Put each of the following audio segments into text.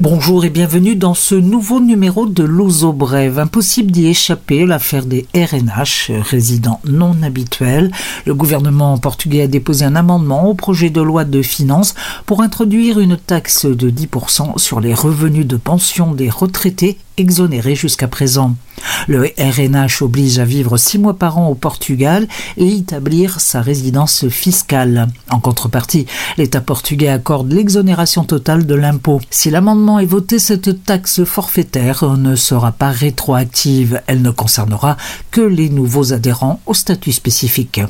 Bonjour et bienvenue dans ce nouveau numéro de l'Ozo Brève. Impossible d'y échapper, l'affaire des RNH, résidents non habituels. Le gouvernement portugais a déposé un amendement au projet de loi de finances pour introduire une taxe de 10% sur les revenus de pension des retraités exonérés jusqu'à présent. Le RNH oblige à vivre six mois par an au Portugal et établir sa résidence fiscale. En contrepartie, l'État portugais accorde l'exonération totale de l'impôt. Est voté, cette taxe forfaitaire ne sera pas rétroactive. Elle ne concernera que les nouveaux adhérents au statut spécifique.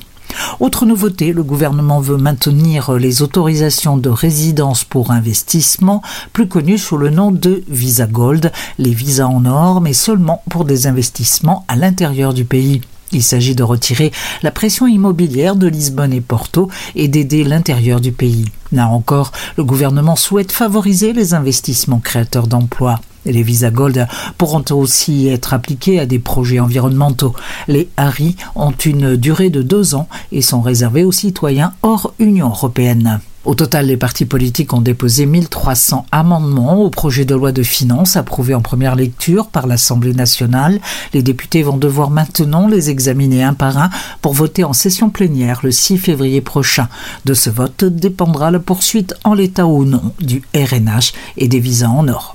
Autre nouveauté, le gouvernement veut maintenir les autorisations de résidence pour investissement, plus connues sous le nom de Visa Gold, les visas en or, mais seulement pour des investissements à l'intérieur du pays. Il s'agit de retirer la pression immobilière de Lisbonne et Porto et d'aider l'intérieur du pays. Là encore, le gouvernement souhaite favoriser les investissements créateurs d'emplois. Les visas Gold pourront aussi être appliqués à des projets environnementaux. Les HARI ont une durée de deux ans et sont réservés aux citoyens hors Union européenne. Au total, les partis politiques ont déposé 1300 amendements au projet de loi de finances approuvé en première lecture par l'Assemblée nationale. Les députés vont devoir maintenant les examiner un par un pour voter en session plénière le 6 février prochain. De ce vote dépendra la poursuite en l'état ou non du RNH et des visas en or.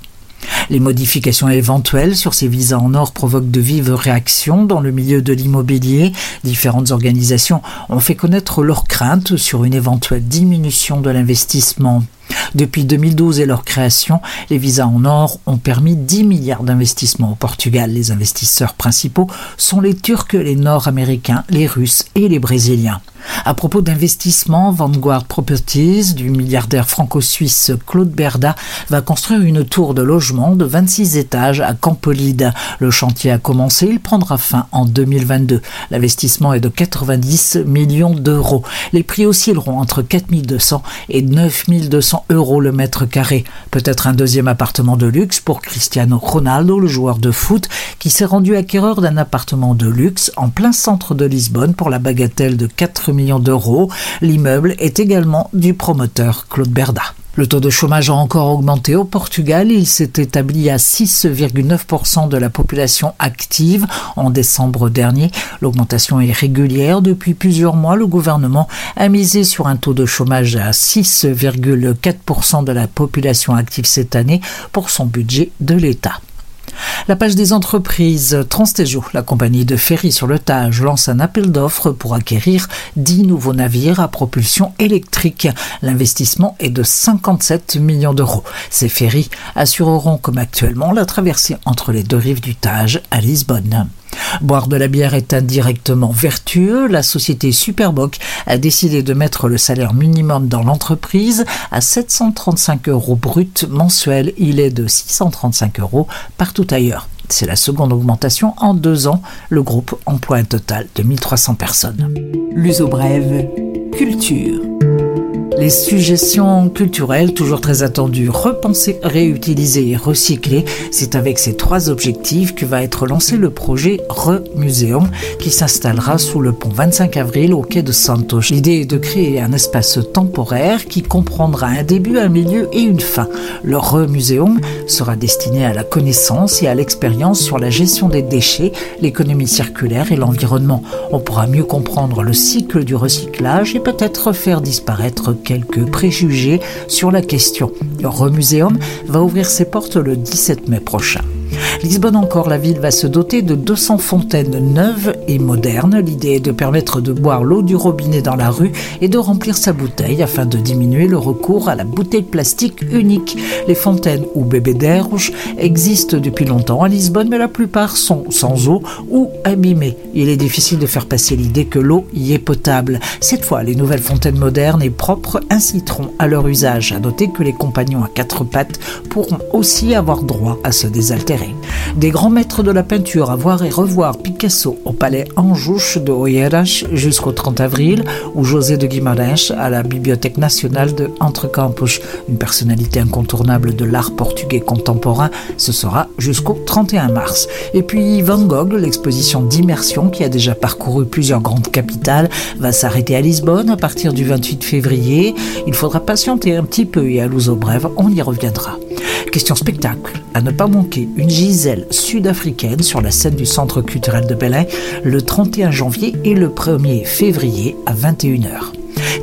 Les modifications éventuelles sur ces visas en or provoquent de vives réactions dans le milieu de l'immobilier. Différentes organisations ont fait connaître leurs craintes sur une éventuelle diminution de l'investissement. Depuis 2012 et leur création, les visas en or ont permis 10 milliards d'investissements au Portugal. Les investisseurs principaux sont les Turcs, les Nord-Américains, les Russes et les Brésiliens. À propos d'investissement, Vanguard Properties du milliardaire franco-suisse Claude Berda va construire une tour de logement de 26 étages à Campolide. Le chantier a commencé, il prendra fin en 2022. L'investissement est de 90 millions d'euros. Les prix oscilleront entre 4200 et 9200 euros le mètre carré. Peut-être un deuxième appartement de luxe pour Cristiano Ronaldo, le joueur de foot, qui s'est rendu acquéreur d'un appartement de luxe en plein centre de Lisbonne pour la bagatelle de 4 millions d'euros. L'immeuble est également du promoteur Claude Berda. Le taux de chômage a encore augmenté au Portugal. Il s'est établi à 6,9% de la population active en décembre dernier. L'augmentation est régulière. Depuis plusieurs mois, le gouvernement a misé sur un taux de chômage à 6,4% de la population active cette année pour son budget de l'État. La page des entreprises Transtejo, la compagnie de ferry sur le Tage, lance un appel d'offres pour acquérir 10 nouveaux navires à propulsion électrique. L'investissement est de 57 millions d'euros. Ces ferries assureront comme actuellement la traversée entre les deux rives du Tage à Lisbonne. Boire de la bière est indirectement vertueux. La société Superboc a décidé de mettre le salaire minimum dans l'entreprise à 735 euros brut mensuel. Il est de 635 euros partout ailleurs. C'est la seconde augmentation en deux ans. Le groupe emploie un total de 1300 personnes. L'uso brève, culture. Les suggestions culturelles, toujours très attendues, repenser, réutiliser et recycler, c'est avec ces trois objectifs que va être lancé le projet Remuséum qui s'installera sous le pont 25 avril au quai de Santos. L'idée est de créer un espace temporaire qui comprendra un début, un milieu et une fin. Le Remuséum sera destiné à la connaissance et à l'expérience sur la gestion des déchets, l'économie circulaire et l'environnement. On pourra mieux comprendre le cycle du recyclage et peut-être faire disparaître quelques préjugés sur la question. Le Remuséum va ouvrir ses portes le 17 mai prochain. Lisbonne encore, la ville va se doter de 200 fontaines neuves et modernes. L'idée est de permettre de boire l'eau du robinet dans la rue et de remplir sa bouteille afin de diminuer le recours à la bouteille plastique unique. Les fontaines ou bébés d'herbe existent depuis longtemps à Lisbonne, mais la plupart sont sans eau ou abîmées. Il est difficile de faire passer l'idée que l'eau y est potable. Cette fois, les nouvelles fontaines modernes et propres inciteront à leur usage. À noter que les compagnons à quatre pattes pourront aussi avoir droit à se désaltérer. Des grands maîtres de la peinture à voir et revoir Picasso au palais Anjouche de Oeiras jusqu'au 30 avril ou José de Guimarães à la Bibliothèque nationale de Entrecampos. Une personnalité incontournable de l'art portugais contemporain, ce sera jusqu'au 31 mars. Et puis Van Gogh, l'exposition d'immersion qui a déjà parcouru plusieurs grandes capitales, va s'arrêter à Lisbonne à partir du 28 février. Il faudra patienter un petit peu et à Brève, on y reviendra. Question spectacle, à ne pas manquer une Gisèle sud-africaine sur la scène du Centre culturel de Belin le 31 janvier et le 1er février à 21h.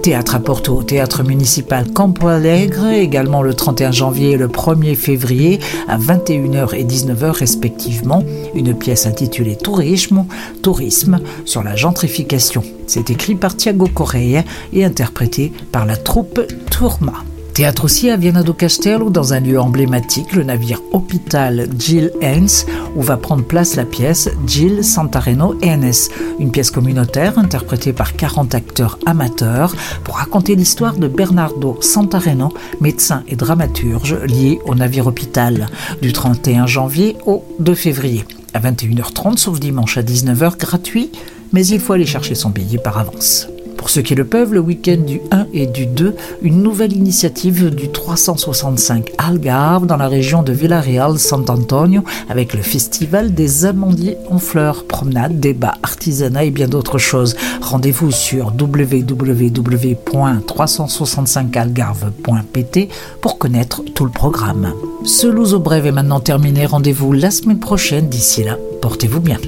Théâtre à Porto, théâtre municipal Campo Alegre, également le 31 janvier et le 1er février à 21h et 19h respectivement, une pièce intitulée Tourisme, Tourisme sur la gentrification. C'est écrit par Thiago Correia et interprété par la troupe Tourma. Théâtre aussi à Viana do Castelo, dans un lieu emblématique, le navire hôpital Jill Haynes, où va prendre place la pièce Jill Santareno Enes, une pièce communautaire interprétée par 40 acteurs amateurs pour raconter l'histoire de Bernardo Santareno, médecin et dramaturge lié au navire hôpital, du 31 janvier au 2 février. À 21h30, sauf dimanche à 19h, gratuit, mais il faut aller chercher son billet par avance. Pour ceux qui le peuvent, le week-end du 1 et du 2, une nouvelle initiative du 365 Algarve dans la région de Villarreal Sant Antonio avec le festival des amandiers en fleurs, promenade, débat, artisanat et bien d'autres choses. Rendez-vous sur www.365algarve.pt pour connaître tout le programme. Ce Louzo Brève est maintenant terminé. Rendez-vous la semaine prochaine. D'ici là, portez-vous bien.